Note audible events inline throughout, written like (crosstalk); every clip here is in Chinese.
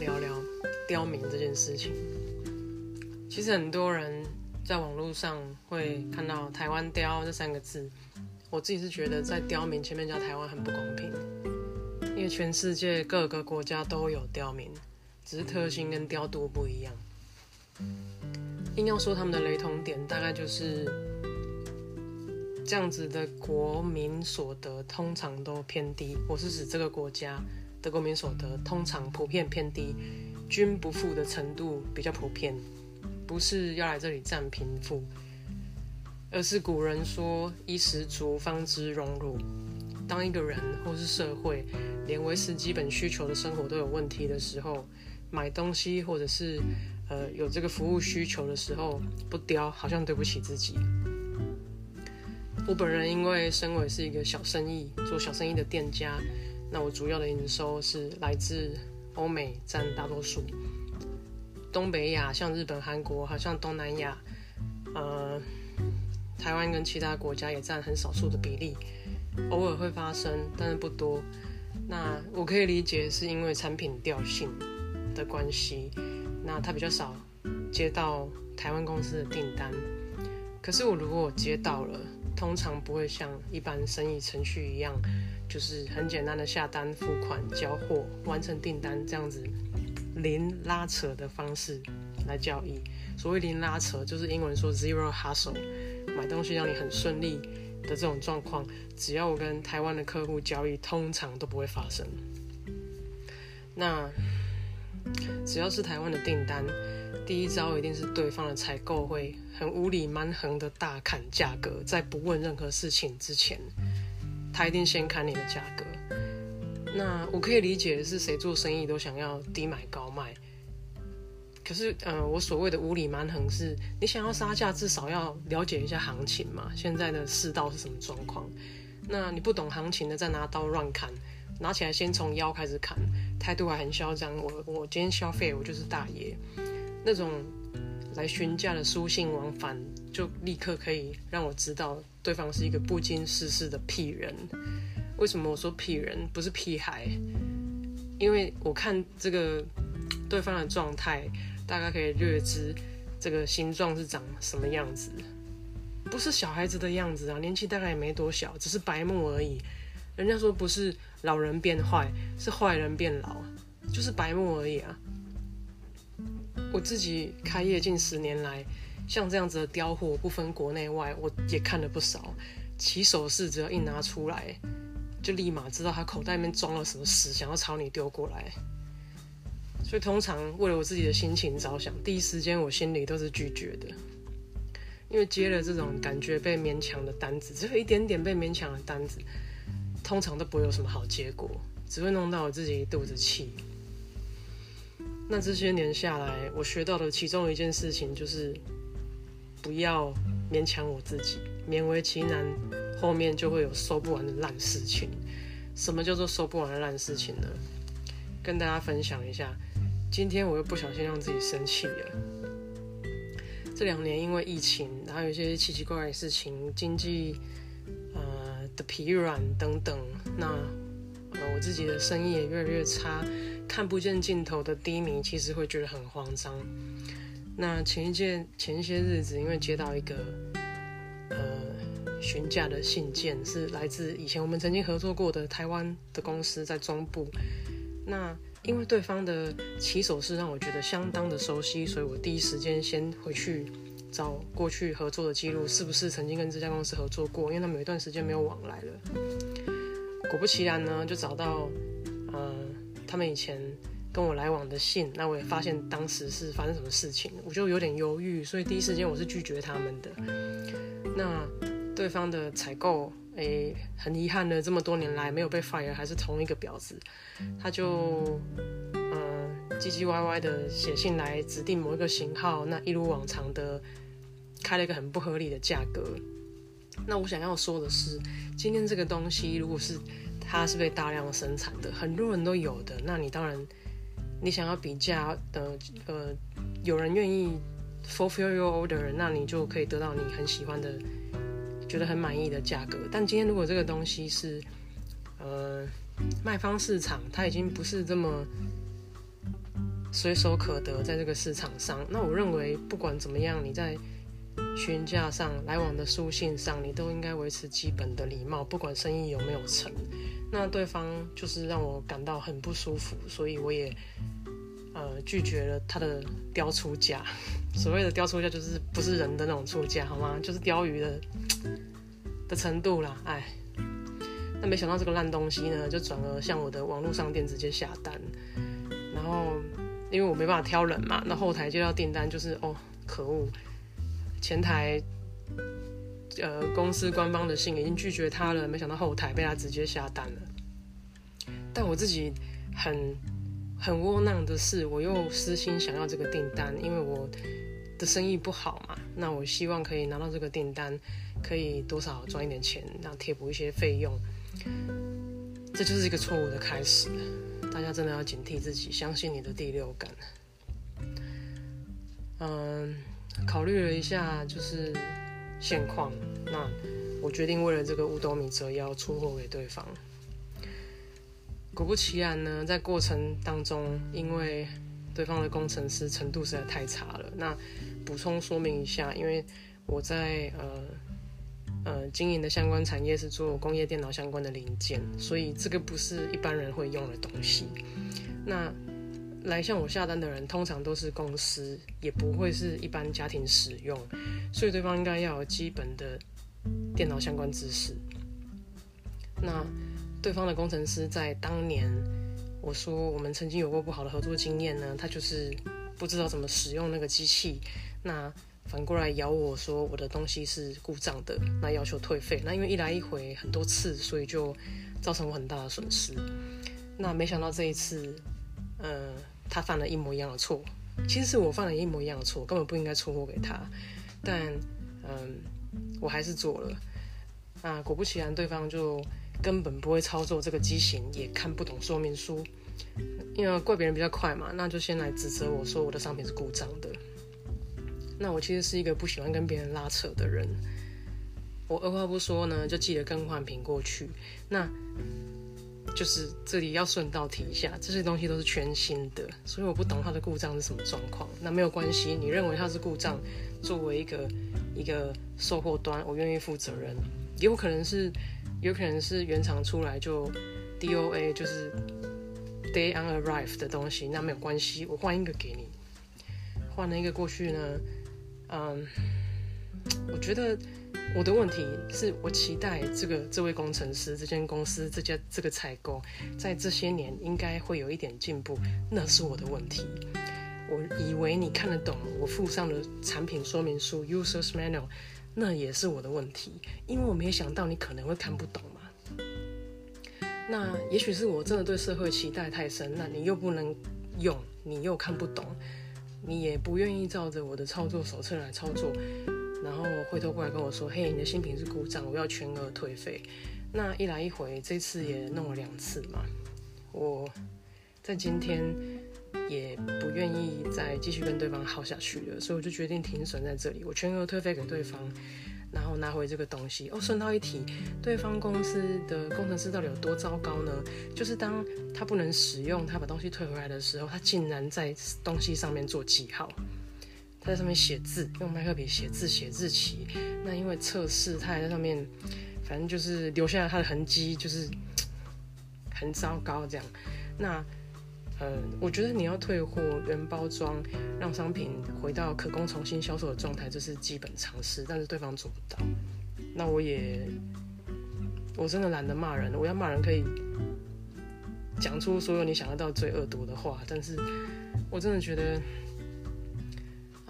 聊聊刁民这件事情。其实很多人在网络上会看到“台湾刁”这三个字，我自己是觉得在刁民前面加台湾很不公平，因为全世界各个国家都有刁民，只是特性跟刁度不一样。硬要说他们的雷同点，大概就是这样子的国民所得通常都偏低。我是指这个国家。德国民所得通常普遍偏低，均不富的程度比较普遍，不是要来这里占贫富，而是古人说“衣食足，方知荣辱”。当一个人或是社会连维持基本需求的生活都有问题的时候，买东西或者是呃有这个服务需求的时候，不雕好像对不起自己。我本人因为身为是一个小生意，做小生意的店家。那我主要的营收是来自欧美，占大多数。东北亚像日本、韩国，好像东南亚，呃，台湾跟其他国家也占很少数的比例，偶尔会发生，但是不多。那我可以理解是因为产品调性的关系，那他比较少接到台湾公司的订单。可是我如果接到了，通常不会像一般生意程序一样。就是很简单的下单、付款、交货、完成订单这样子零拉扯的方式来交易。所谓零拉扯，就是英文说 zero hustle，买东西让你很顺利的这种状况，只要我跟台湾的客户交易，通常都不会发生。那只要是台湾的订单，第一招一定是对方的采购会很无理蛮横的大砍价格，在不问任何事情之前。他一定先砍你的价格，那我可以理解是谁做生意都想要低买高卖。可是，呃，我所谓的无理蛮横是，你想要杀价，至少要了解一下行情嘛。现在的世道是什么状况？那你不懂行情的，再拿刀乱砍，拿起来先从腰开始砍，态度还很嚣张。我我今天消费，我就是大爷。那种来询价的书信往返，就立刻可以让我知道。对方是一个不经世事的屁人，为什么我说屁人不是屁孩？因为我看这个对方的状态，大概可以略知这个形状是长什么样子，不是小孩子的样子啊，年纪大概也没多小，只是白目而已。人家说不是老人变坏，是坏人变老，就是白目而已啊。我自己开业近十年来。像这样子的雕货，不分国内外，我也看了不少。起手式只要一拿出来，就立马知道他口袋里面装了什么屎，想要朝你丢过来。所以通常为了我自己的心情着想，第一时间我心里都是拒绝的。因为接了这种感觉被勉强的单子，只有一点点被勉强的单子，通常都不会有什么好结果，只会弄到我自己一肚子气。那这些年下来，我学到的其中一件事情就是。不要勉强我自己，勉为其难，后面就会有收不完的烂事情。什么叫做收不完的烂事情呢？跟大家分享一下。今天我又不小心让自己生气了。这两年因为疫情，然后有一些奇奇怪怪的事情，经济呃的疲软等等，那呃我自己的生意也越来越差，看不见尽头的低迷，其实会觉得很慌张。那前一件前一些日子，因为接到一个呃询价的信件，是来自以前我们曾经合作过的台湾的公司在中部。那因为对方的起手是让我觉得相当的熟悉，所以我第一时间先回去找过去合作的记录，是不是曾经跟这家公司合作过？因为他们有一段时间没有往来了。果不其然呢，就找到呃他们以前。跟我来往的信，那我也发现当时是发生什么事情，我就有点犹豫，所以第一时间我是拒绝他们的。那对方的采购诶，很遗憾的，这么多年来没有被 fire，还是同一个婊子，他就嗯唧唧歪歪的写信来指定某一个型号，那一如往常的开了一个很不合理的价格。那我想要说的是，今天这个东西如果是它是被大量生产的，很多人都有的，那你当然你想要比价的，呃，有人愿意 fulfill your order，那你就可以得到你很喜欢的。觉得很满意的价格，但今天如果这个东西是，呃，卖方市场，它已经不是这么随手可得，在这个市场上，那我认为不管怎么样，你在询价上、来往的书信上，你都应该维持基本的礼貌，不管生意有没有成。那对方就是让我感到很不舒服，所以我也呃拒绝了他的雕出价。(laughs) 所谓的雕出价，就是不是人的那种出价，好吗？就是鲷鱼的。的程度啦，哎，那没想到这个烂东西呢，就转而向我的网络商店直接下单，然后因为我没办法挑人嘛，那后台接到订单就是哦，可恶，前台呃公司官方的信已经拒绝他了，没想到后台被他直接下单了。但我自己很很窝囊的是，我又私心想要这个订单，因为我的生意不好嘛，那我希望可以拿到这个订单。可以多少赚一点钱，然后贴补一些费用，这就是一个错误的开始。大家真的要警惕自己，相信你的第六感。嗯，考虑了一下，就是现况，那我决定为了这个五斗米折腰，出货给对方。果不其然呢，在过程当中，因为对方的工程师程度实在太差了。那补充说明一下，因为我在呃。呃，经营的相关产业是做工业电脑相关的零件，所以这个不是一般人会用的东西。那来向我下单的人，通常都是公司，也不会是一般家庭使用，所以对方应该要有基本的电脑相关知识。那对方的工程师在当年，我说我们曾经有过不好的合作经验呢，他就是不知道怎么使用那个机器，那。反过来咬我说我的东西是故障的，那要求退费。那因为一来一回很多次，所以就造成我很大的损失。那没想到这一次，呃，他犯了一模一样的错。其实我犯了一模一样的错，根本不应该出货给他。但，嗯，我还是做了。那果不其然，对方就根本不会操作这个机型，也看不懂说明书。因为怪别人比较快嘛，那就先来指责我说我的商品是故障的。那我其实是一个不喜欢跟别人拉扯的人，我二话不说呢，就寄了更换品过去。那就是这里要顺道提一下，这些东西都是全新的，所以我不懂它的故障是什么状况。那没有关系，你认为它是故障，作为一个一个售后端，我愿意负责任。也有可能是，有可能是原厂出来就 DOA 就是 Day on Arrive 的东西，那没有关系，我换一个给你。换了一个过去呢。嗯，我觉得我的问题是我期待这个这位工程师、这间公司、这家这个采购，在这些年应该会有一点进步，那是我的问题。我以为你看得懂我附上的产品说明书 （User's Manual），那也是我的问题，因为我没想到你可能会看不懂嘛。那也许是我真的对社会期待太深，那你又不能用，你又看不懂。你也不愿意照着我的操作手册来操作，然后回头过来跟我说：“嘿，你的新品是故障，我要全额退费。”那一来一回，这次也弄了两次嘛。我在今天也不愿意再继续跟对方耗下去了，所以我就决定停损在这里，我全额退费给对方。然后拿回这个东西哦。顺道一提，对方公司的工程师到底有多糟糕呢？就是当他不能使用，他把东西退回来的时候，他竟然在东西上面做记号，他在上面写字，用麦克笔写字写日期。那因为测试，他还在上面，反正就是留下了他的痕迹，就是 (tsk) 很糟糕这样。那。呃，我觉得你要退货、原包装，让商品回到可供重新销售的状态，这是基本常识。但是对方做不到，那我也，我真的懒得骂人。我要骂人可以讲出所有你想得到最恶毒的话，但是我真的觉得，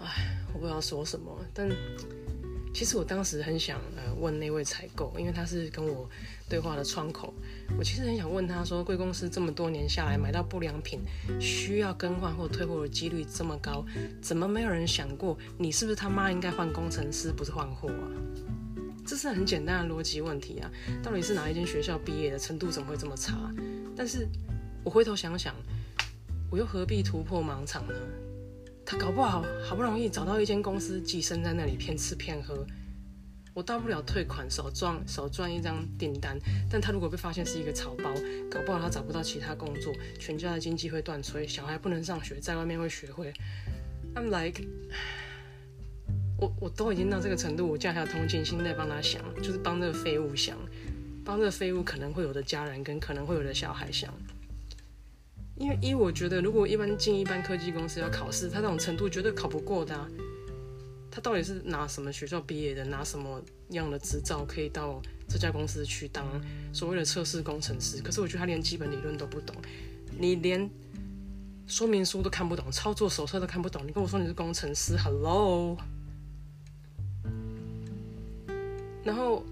哎，我不知道说什么。但其实我当时很想呃问那位采购，因为他是跟我对话的窗口。我其实很想问他说，贵公司这么多年下来买到不良品，需要更换或退货的几率这么高，怎么没有人想过你是不是他妈应该换工程师，不是换货啊？这是很简单的逻辑问题啊！到底是哪一间学校毕业的，程度怎么会这么差？但是我回头想想，我又何必突破盲场呢？他搞不好好不容易找到一间公司寄生在那里骗吃骗喝，我大不了退款少赚少赚一张订单，但他如果被发现是一个草包，搞不好他找不到其他工作，全家的经济会断炊，小孩不能上学，在外面会学会。I'm like，我我都已经到这个程度，我竟然还有同情心在帮他想，就是帮这个废物想，帮这个废物可能会有的家人跟可能会有的小孩想。因为一，我觉得如果一般进一般科技公司要考试，他这种程度绝对考不过的。他到底是拿什么学校毕业的，拿什么样的执照可以到这家公司去当所谓的测试工程师？可是我觉得他连基本理论都不懂，你连说明书都看不懂，操作手册都看不懂，你跟我说你是工程师，Hello？然后。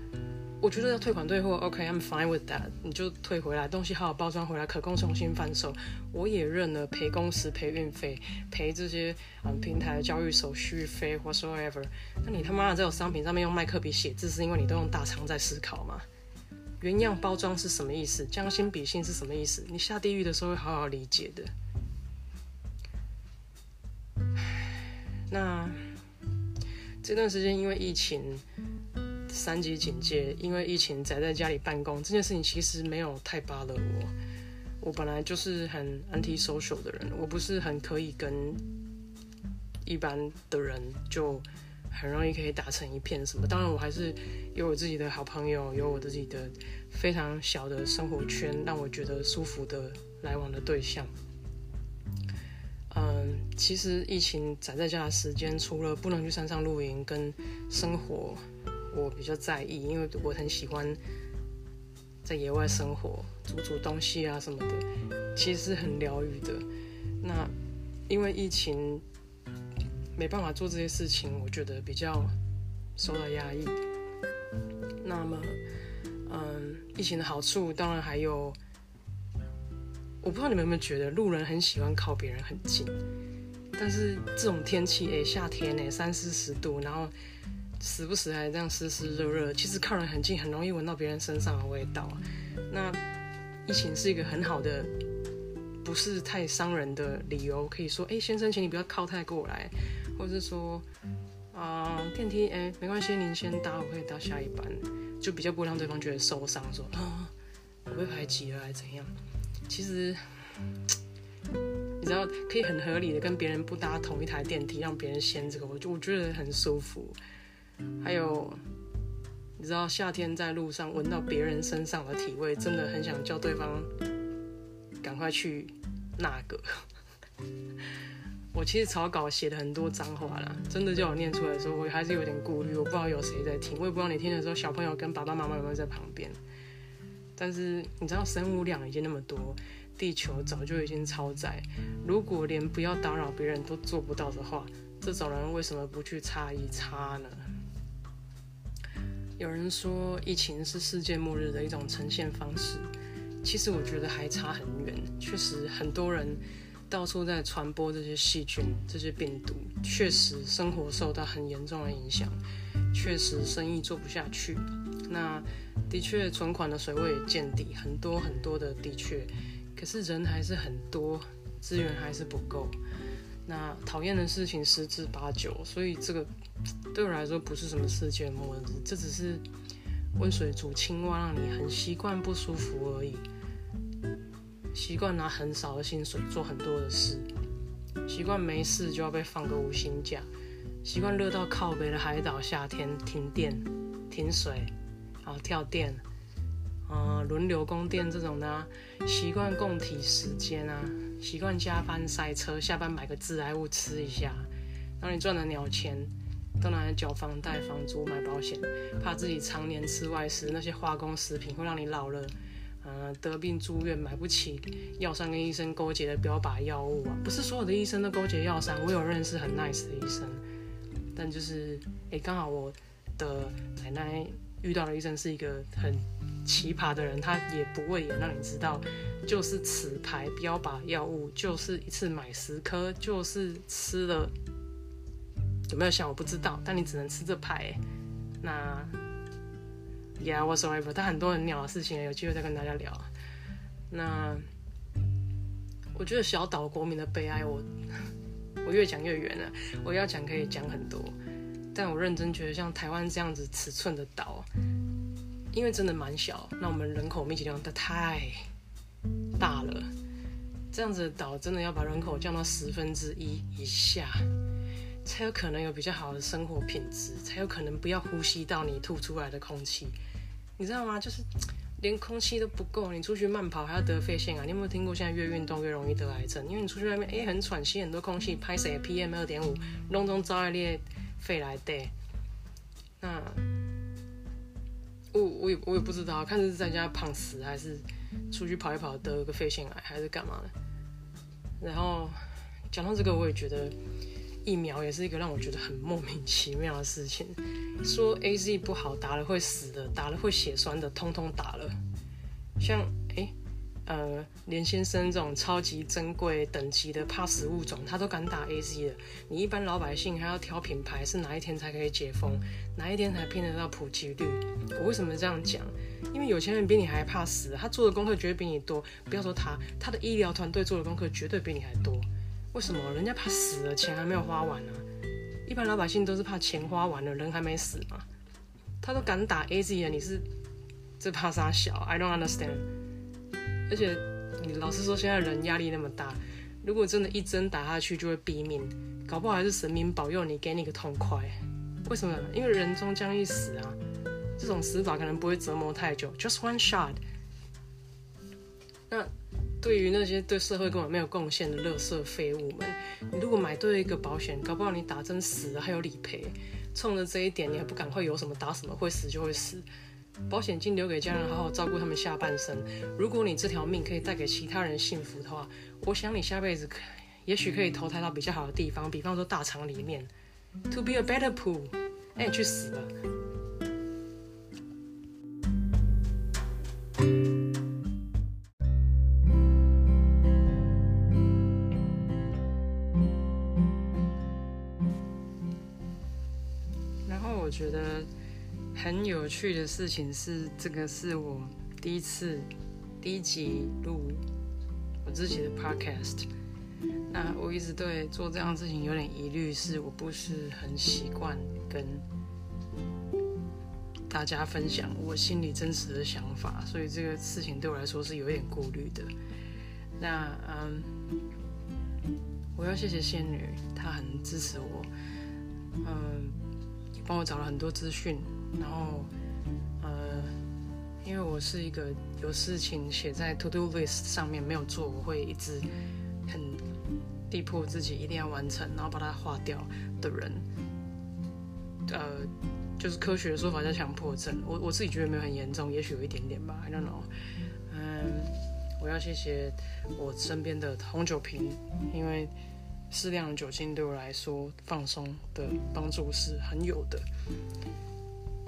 我觉得要退款退货，OK，I'm fine with that。你就退回来，东西好好包装回来，可供重新贩售。我也认了赔工时、赔运费、赔这些嗯平台的交易手续费，whatsoever。那你他妈的在我商品上面用麦克笔写字，是因为你都用大肠在思考吗？原样包装是什么意思？将心比心是什么意思？你下地狱的时候会好好理解的。那这段时间因为疫情。三级警戒，因为疫情宅在家里办公这件事情其实没有太扒了我。我本来就是很 anti social 的人，我不是很可以跟一般的人就很容易可以打成一片什么。当然，我还是有我自己的好朋友，有我自己的非常小的生活圈，让我觉得舒服的来往的对象。嗯，其实疫情宅在家的时间，除了不能去山上露营跟生活。我比较在意，因为我很喜欢在野外生活，煮煮东西啊什么的，其实是很疗愈的。那因为疫情没办法做这些事情，我觉得比较受到压抑。那么，嗯，疫情的好处当然还有，我不知道你们有没有觉得，路人很喜欢靠别人很近，但是这种天气，哎，夏天哎，三四十度，然后。时不时还这样湿湿热热，其实靠人很近，很容易闻到别人身上的味道。那疫情是一个很好的，不是太伤人的理由，可以说，哎，先生，请你不要靠太过来，或者是说，啊，电梯，哎，没关系，您先搭，我可以搭下一班，就比较不会让对方觉得受伤，说啊，我被排挤了，还怎样？其实，你知道，可以很合理的跟别人不搭同一台电梯，让别人先这个，我就我觉得很舒服。还有，你知道夏天在路上闻到别人身上的体味，真的很想叫对方赶快去那个。(laughs) 我其实草稿写的很多脏话啦，真的叫我念出来的时候，我还是有点顾虑。我不知道有谁在听，我也不知道你听的时候，小朋友跟爸爸妈妈有没有在旁边。但是你知道，生物量已经那么多，地球早就已经超载。如果连不要打扰别人都做不到的话，这种人为什么不去擦一擦呢？有人说疫情是世界末日的一种呈现方式，其实我觉得还差很远。确实，很多人到处在传播这些细菌、这些病毒，确实生活受到很严重的影响，确实生意做不下去。那的确，存款的水位也见底，很多很多的的确，可是人还是很多，资源还是不够。那讨厌的事情十之八九，所以这个对我来说不是什么世界末日，这只是温水煮青蛙，让你很习惯不舒服而已。习惯拿很少的薪水做很多的事，习惯没事就要被放个五星假，习惯热到靠北的海岛夏天停电、停水，然后跳电，啊，轮流供电这种的，习惯共体时间啊。习惯加班塞车，下班买个致癌物吃一下，然后你赚的鸟钱都拿来缴房贷、房租、买保险，怕自己常年吃外食，那些化工食品会让你老了，呃，得病住院买不起药商跟医生勾结的标靶药物啊！不是所有的医生都勾结药商，我有认识很 nice 的医生，但就是，哎，刚好我的奶奶遇到了医生是一个很奇葩的人，他也不会也让你知道，就是此牌标靶药物，就是一次买十颗，就是吃了有没有效我不知道，但你只能吃这牌。那，Yeah，whatsoever，但很多很鸟的事情，有机会再跟大家聊。那我觉得小岛国民的悲哀，我 (laughs) 我越讲越远了。我要讲可以讲很多，但我认真觉得像台湾这样子尺寸的岛，因为真的蛮小，那我们人口密集量的太大了。这样子的岛真的要把人口降到十分之一以下，才有可能有比较好的生活品质，才有可能不要呼吸到你吐出来的空气，你知道吗？就是。连空气都不够，你出去慢跑还要得肺腺啊？你有没有听过现在越运动越容易得癌症？因为你出去外面，哎，很喘吸很多空气，拍谁 PM 二点五，隆中招来列肺来对。那我我也我也不知道，看是在家胖死，还是出去跑一跑得了个肺腺癌，还是干嘛的？然后讲到这个，我也觉得。疫苗也是一个让我觉得很莫名其妙的事情。说 A Z 不好，打了会死的，打了会血栓的，通通打了。像，呃，连先生这种超级珍贵等级的怕死物种，他都敢打 A Z 的。你一般老百姓还要挑品牌，是哪一天才可以解封？哪一天才拼得到普及率？我为什么这样讲？因为有钱人比你还怕死，他做的功课绝对比你多。不要说他，他的医疗团队做的功课绝对比你还多。为什么人家怕死了，钱还没有花完呢？一般老百姓都是怕钱花完了，人还没死嘛。他都敢打 A Z 了，你是这怕啥小？I don't understand。而且你老实说，现在人压力那么大，如果真的一针打下去就会毙命，搞不好还是神明保佑你，给你个痛快。为什么？因为人终将一死啊，这种死法可能不会折磨太久，just one shot。那。对于那些对社会根本没有贡献的垃圾废物们，你如果买对一个保险，搞不好你打针死了还有理赔。冲着这一点，你还不赶快有什么打什么，会死就会死。保险金留给家人，好好照顾他们下半生。如果你这条命可以带给其他人幸福的话，我想你下辈子可也许可以投胎到比较好的地方，比方说大厂里面，to be a better pool。哎，你去死吧！趣的事情是，这个是我第一次第一集录我自己的 podcast。那我一直对做这样事情有点疑虑，是我不是很习惯跟大家分享我心里真实的想法，所以这个事情对我来说是有点顾虑的。那嗯，我要谢谢仙女，她很支持我，嗯。帮我找了很多资讯，然后，是一个有事情写在 to do list 上面没有做，我会一直很逼迫自己一定要完成，然后把它划掉的人，呃，就是科学的说法叫强迫症。我我自己觉得没有很严重，也许有一点点吧，I don't know。嗯，我要谢谢我身边的红酒瓶，因为。适量的酒精对我来说，放松的帮助是很有的。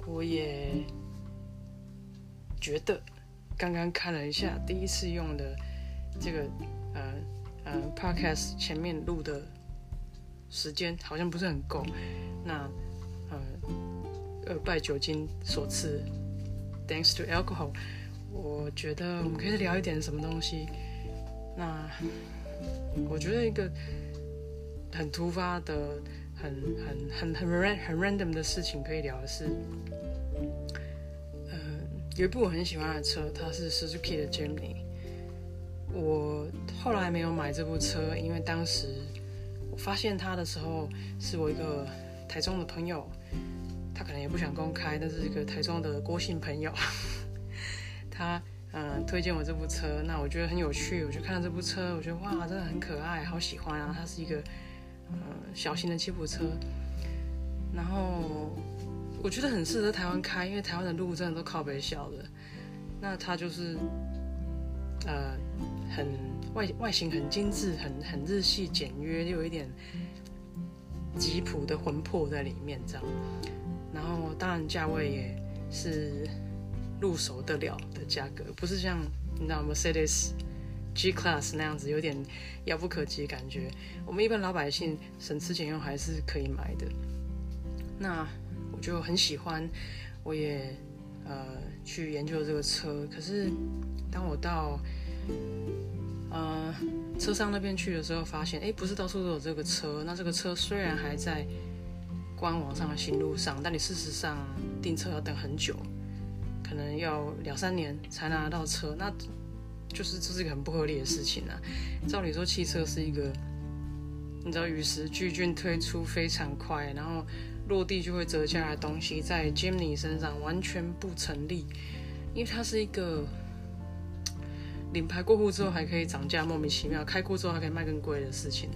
我也觉得，刚刚看了一下第一次用的这个呃呃 podcast 前面录的时间好像不是很够。那呃呃拜酒精所赐，thanks to alcohol，我觉得我们可以聊一点什么东西。那我觉得一个。很突发的、很很很很 ran 很 random 的事情可以聊的是，有一部我很喜欢的车，它是 Suzuki 的 Jimny。我后来没有买这部车，因为当时我发现它的时候，是我一个台中的朋友，他可能也不想公开，但是一个台中的郭姓朋友，(laughs) 他嗯推荐我这部车，那我觉得很有趣，我就看到这部车，我觉得哇，真的很可爱，好喜欢啊！它是一个。嗯，小型的吉普车，然后我觉得很适合台湾开，因为台湾的路真的都靠北小的。那它就是呃，很外外形很精致，很很日系简约，又有一点吉普的魂魄在里面，这样。然后当然价位也是入手得了的价格，不是像你知道 Mercedes G Class 那样子有点遥不可及感觉。我们一般老百姓省吃俭用还是可以买的。那就很喜欢，我也呃去研究这个车。可是当我到呃车商那边去的时候，发现哎，不是到处都有这个车。那这个车虽然还在官网上的新路上，但你事实上订车要等很久，可能要两三年才拿到车。那就是这是一个很不合理的事情啊！照理说，汽车是一个你知道与时俱进、推出非常快，然后。落地就会折价的东西，在 Jimny 身上完全不成立，因为它是一个领牌过户之后还可以涨价，莫名其妙；开过之后还可以卖更贵的事情，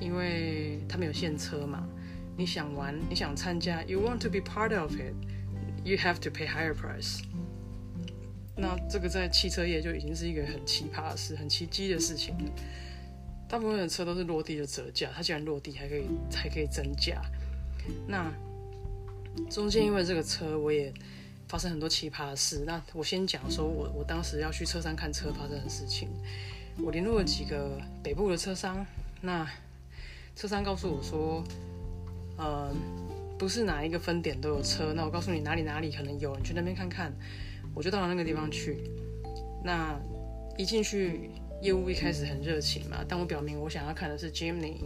因为他们有现车嘛。你想玩，你想参加，You want to be part of it，you have to pay higher price。那这个在汽车业就已经是一个很奇葩的事，很奇迹的事情了。大部分的车都是落地就折价，它既然落地还可以还可以增价。那中间因为这个车，我也发生很多奇葩的事。那我先讲说，我我当时要去车商看车发生的事情。我联络了几个北部的车商，那车商告诉我说，呃，不是哪一个分点都有车。那我告诉你哪里哪里可能有，你去那边看看。我就到了那个地方去。那一进去，业务一开始很热情嘛，但我表明我想要看的是 Jimny。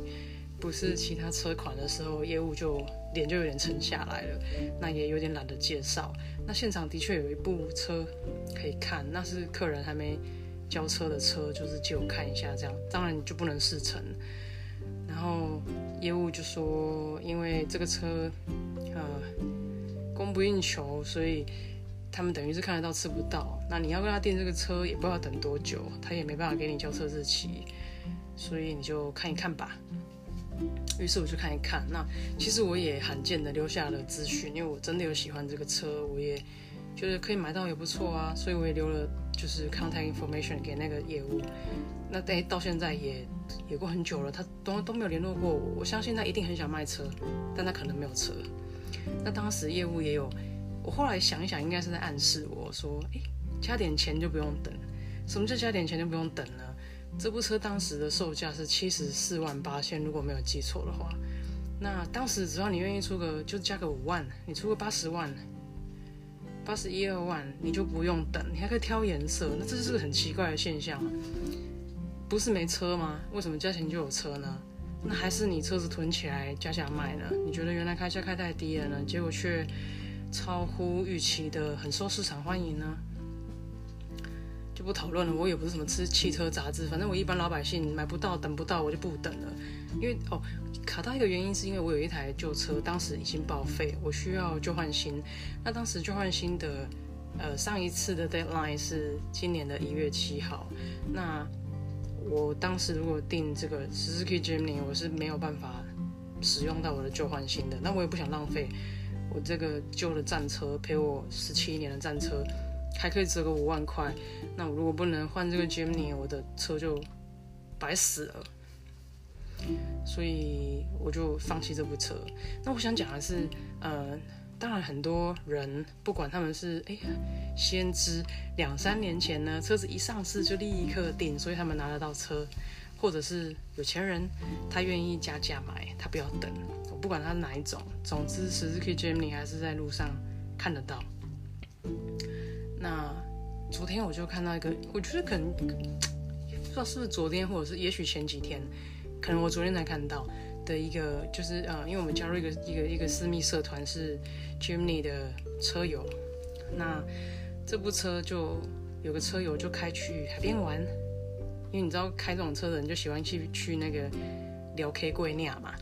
不是其他车款的时候，业务就脸就有点沉下来了，那也有点懒得介绍。那现场的确有一部车可以看，那是客人还没交车的车，就是借我看一下这样。当然你就不能试乘。然后业务就说，因为这个车呃供不应求，所以他们等于是看得到吃不到。那你要跟他订这个车，也不知道等多久，他也没办法给你交车日期，所以你就看一看吧。于是我去看一看，那其实我也罕见的留下了资讯，因为我真的有喜欢这个车，我也觉得可以买到也不错啊，所以我也留了就是 contact information 给那个业务。那但，到现在也也过很久了，他都都没有联络过我。我相信他一定很想卖车，但他可能没有车。那当时业务也有，我后来想一想，应该是在暗示我说，哎，加点钱就不用等。什么叫加点钱就不用等呢？这部车当时的售价是七十四万八千，如果没有记错的话。那当时只要你愿意出个，就加个五万，你出个八十万，八十一二万，你就不用等，你还可以挑颜色。那这就是个很奇怪的现象，不是没车吗？为什么加钱就有车呢？那还是你车子囤起来加价卖呢？你觉得原来开价开太低了呢，结果却超乎预期的很受市场欢迎呢？就不讨论了。我也不是什么吃汽车杂志，反正我一般老百姓买不到、等不到，我就不等了。因为哦，卡到一个原因是因为我有一台旧车，当时已经报废，我需要旧换新。那当时旧换新的，呃，上一次的 deadline 是今年的一月七号。那我当时如果订这个 Suzuki Jimny，我是没有办法使用到我的旧换新的。那我也不想浪费我这个旧的战车，陪我十七年的战车。还可以折个五万块，那我如果不能换这个 Jimny，我的车就白死了，所以我就放弃这部车。那我想讲的是，呃，当然很多人不管他们是哎先知两三年前呢，车子一上市就立刻订，所以他们拿得到车，或者是有钱人他愿意加价买，他不要等。我不管他是哪一种，总之 Suzuki Jimny 还是在路上看得到。那昨天我就看到一个，我觉得可能不知道是不是昨天，或者是也许前几天，可能我昨天才看到的一个，就是呃，因为我们加入一个一个一个私密社团是 Jimny 的车友，那这部车就有个车友就开去海边玩，因为你知道开这种车的人就喜欢去去那个聊 K 贵那嘛，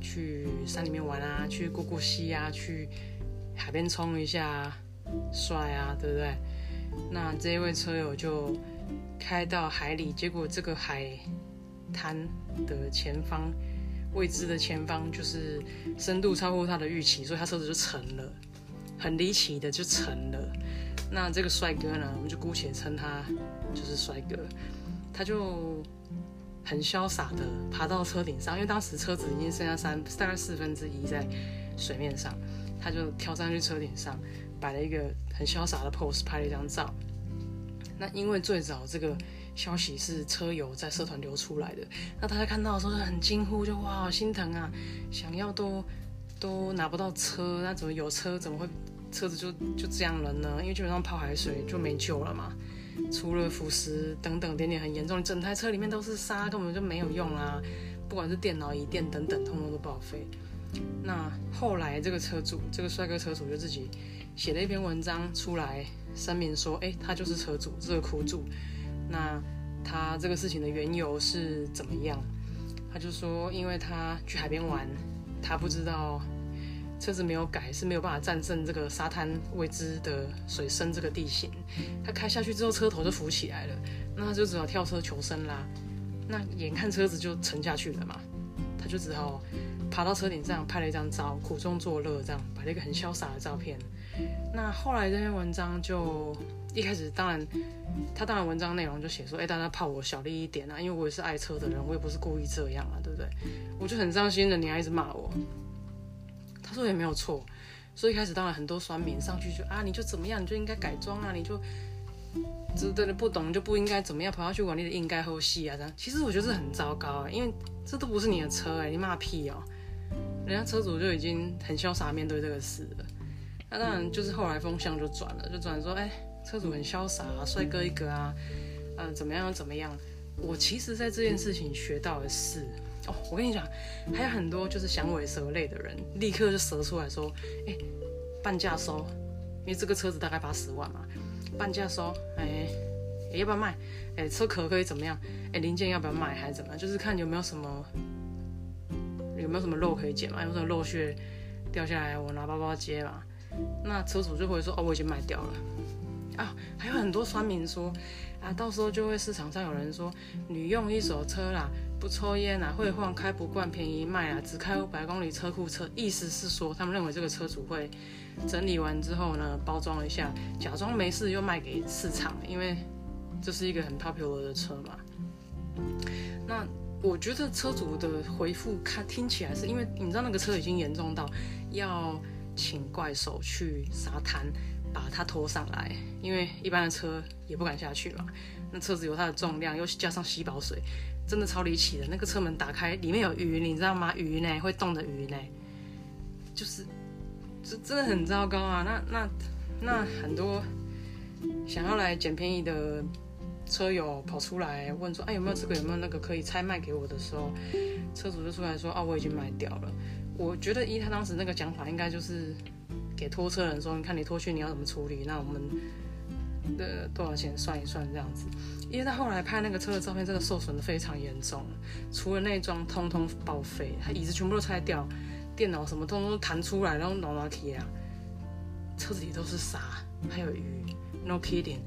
去山里面玩啊，去过过溪啊，去海边冲一下。帅啊，对不对？那这一位车友就开到海里，结果这个海滩的前方，未知的前方就是深度超过他的预期，所以他车子就沉了，很离奇的就沉了。那这个帅哥呢，我们就姑且称他就是帅哥，他就很潇洒的爬到车顶上，因为当时车子已经剩下三大概四分之一在水面上。他就跳上去车顶上，摆了一个很潇洒的 pose，拍了一张照。那因为最早这个消息是车友在社团流出来的，那大家看到的时候就很惊呼，就哇好心疼啊，想要都都拿不到车，那怎么有车怎么会车子就就这样了呢？因为基本上泡海水就没救了嘛，除了腐蚀等等点点很严重，整台车里面都是沙，根本就没有用啊，不管是电脑、椅垫等等，通通都报废。那后来这个车主，这个帅哥车主就自己写了一篇文章出来声明说，哎，他就是车主，这个苦主。那他这个事情的缘由是怎么样？他就说，因为他去海边玩，他不知道车子没有改是没有办法战胜这个沙滩未知的水深这个地形。他开下去之后，车头就浮起来了，那 (laughs) 他就只好跳车求生啦。那眼看车子就沉下去了嘛，他就只好。爬到车顶上拍了一张照，苦中作乐，这样摆了一个很潇洒的照片。那后来这篇文章就一开始，当然他当然文章内容就写说，哎，大家怕我小力一点啊，因为我也是爱车的人，我也不是故意这样啊，对不对？我就很伤心的，你还一直骂我。他说也没有错，所以一开始当然很多酸民上去就啊，你就怎么样，你就应该改装啊，你就值得的不懂就不应该怎么样，跑下去玩你的应该后戏啊，这样。其实我觉得这很糟糕啊，因为这都不是你的车哎，你骂屁哦。人家车主就已经很潇洒面对这个事了，那当然就是后来风向就转了，就转说，哎，车主很潇洒啊，帅哥一个啊，嗯，怎么样怎么样？我其实在这件事情学到的是，哦，我跟你讲，还有很多就是响尾蛇类的人，立刻就折出来说，哎，半价收，因为这个车子大概八十万嘛，半价收，哎，要不要卖？哎，车壳可以怎么样？哎，零件要不要卖还是怎么样？就是看有没有什么。有没有什么肉可以捡嘛？有什么肉屑掉下来，我拿包包接嘛。那车主就会说：“哦，我已经卖掉了。”啊，还有很多酸民说：“啊，到时候就会市场上有人说，女用一手车啦，不抽烟啦，会晃开不惯，便宜卖啊，只开五百公里车库车。”意思是说，他们认为这个车主会整理完之后呢，包装一下，假装没事又卖给市场，因为这是一个很 popular 的车嘛。那。我觉得车主的回复看听起来是因为你知道那个车已经严重到要请怪手去沙滩把它拖上来，因为一般的车也不敢下去嘛。那车子有它的重量，又加上吸饱水，真的超离奇的。那个车门打开，里面有鱼，你知道吗？鱼呢，会动的鱼呢，就是这真的很糟糕啊。那那那很多想要来捡便宜的。车友跑出来问说：“哎，有没有这个？有没有那个可以拆卖给我的时候，车主就出来说：‘啊，我已经卖掉了。’我觉得依他当时那个讲法，应该就是给拖车人说：‘你看你拖去你要怎么处理？那我们的多少钱算一算这样子。’因为他后来拍那个车的照片，真的受损的非常严重，除了内装通通报废，他椅子全部都拆掉，电脑什么通通弹出来，然后脑脑铁啊，车子里都是沙，还有鱼，no kidding，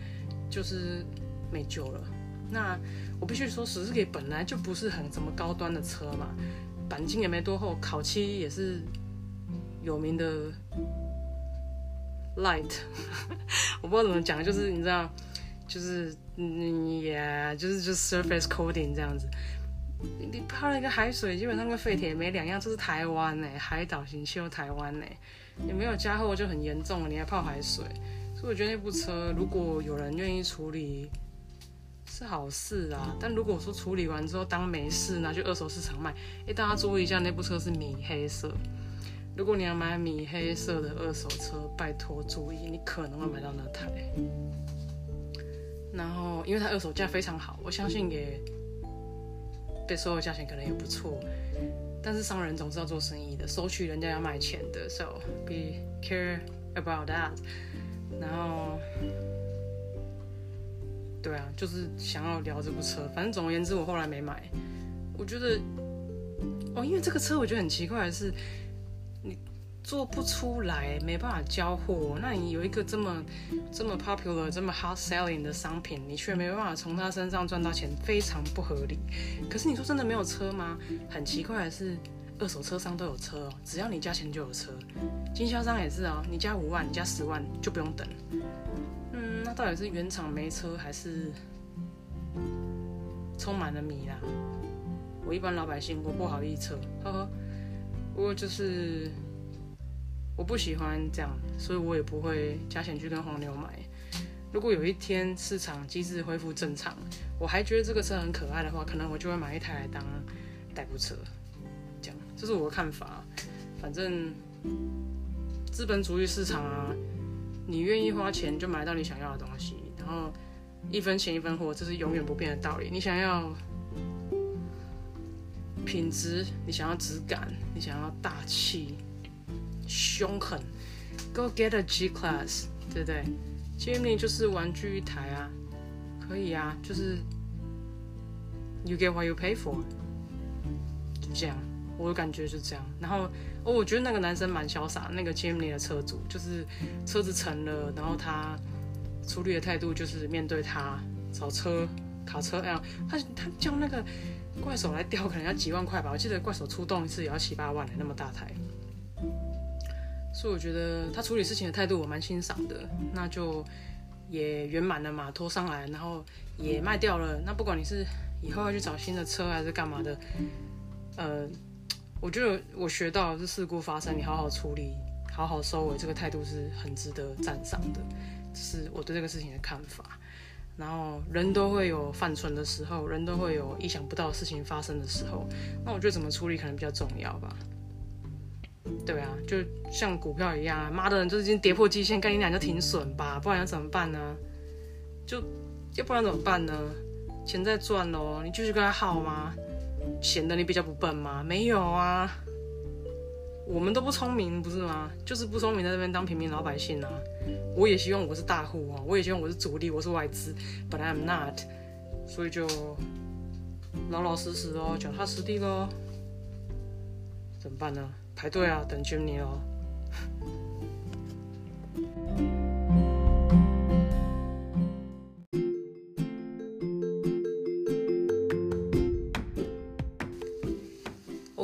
就是。”没救了。那我必须说，史诗给本来就不是很怎么高端的车嘛，钣金也没多厚，烤漆也是有名的 light，(laughs) 我不知道怎么讲，就是你知道，就是嗯也就是就 surface coating 这样子。你泡了一个海水，基本上跟废铁没两样，这是台湾呢，海岛型修台湾呢，你没有加厚就很严重了，你还泡海水，所以我觉得那部车如果有人愿意处理。是好事啊，但如果说处理完之后当没事拿去二手市场卖，哎，大家注意一下，那部车是米黑色。如果你要买米黑色的二手车，拜托注意，你可能会买到那台。然后，因为它二手价非常好，我相信也被收的价钱可能也不错。但是商人总是要做生意的，收取人家要卖钱的，so be care about that。然后。对啊，就是想要聊这部车。反正总而言之，我后来没买。我觉得，哦，因为这个车我觉得很奇怪的是，你做不出来，没办法交货。那你有一个这么这么 popular、这么 hot selling 的商品，你却没办法从他身上赚到钱，非常不合理。可是你说真的没有车吗？很奇怪的是，二手车商都有车哦，只要你加钱就有车。经销商也是哦，你加五万，你加十万就不用等。那到底是原厂没车，还是充满了米啦？我一般老百姓，我不好意思，呵呵。不过就是我不喜欢这样，所以我也不会加钱去跟黄牛买。如果有一天市场机制恢复正常，我还觉得这个车很可爱的话，可能我就会买一台来当代步车。这样，这是我的看法。反正资本主义市场啊，你愿意花钱就买到你想要的东西，然后一分钱一分货，这是永远不变的道理。你想要品质，你想要质感，你想要大气、凶狠，Go get a G Class，对不对？Jimmy 就是玩具一台啊，可以啊，就是 You get what you pay for，就这样，我感觉是这样。然后哦，我觉得那个男生蛮潇洒，那个 G M 的车主，就是车子沉了，然后他处理的态度就是面对他找车卡车哎呀，他他叫那个怪手来吊，可能要几万块吧。我记得怪手出动一次也要七八万那么大台。所以我觉得他处理事情的态度我蛮欣赏的，那就也圆满了嘛，拖上来，然后也卖掉了。那不管你是以后要去找新的车还是干嘛的，呃，我觉得我学到是事故发生，你好好处理，好好收尾，这个态度是很值得赞赏的，这是我对这个事情的看法。然后人都会有犯蠢的时候，人都会有意想不到的事情发生的时候，那我觉得怎么处理可能比较重要吧。对啊，就像股票一样，妈的人就已经跌破基线，跟你俩就停损吧，不然要怎么办呢？就要不然怎么办呢？钱在赚喽，你继续跟他耗吗？显得你比较不笨吗？没有啊，我们都不聪明，不是吗？就是不聪明，在这边当平民老百姓啊。我也希望我是大户啊，我也希望我是主力，我是外资，But I'm not，所以就老老实实哦，脚踏实地喽。怎么办呢？排队啊，等 Jimmy 哦。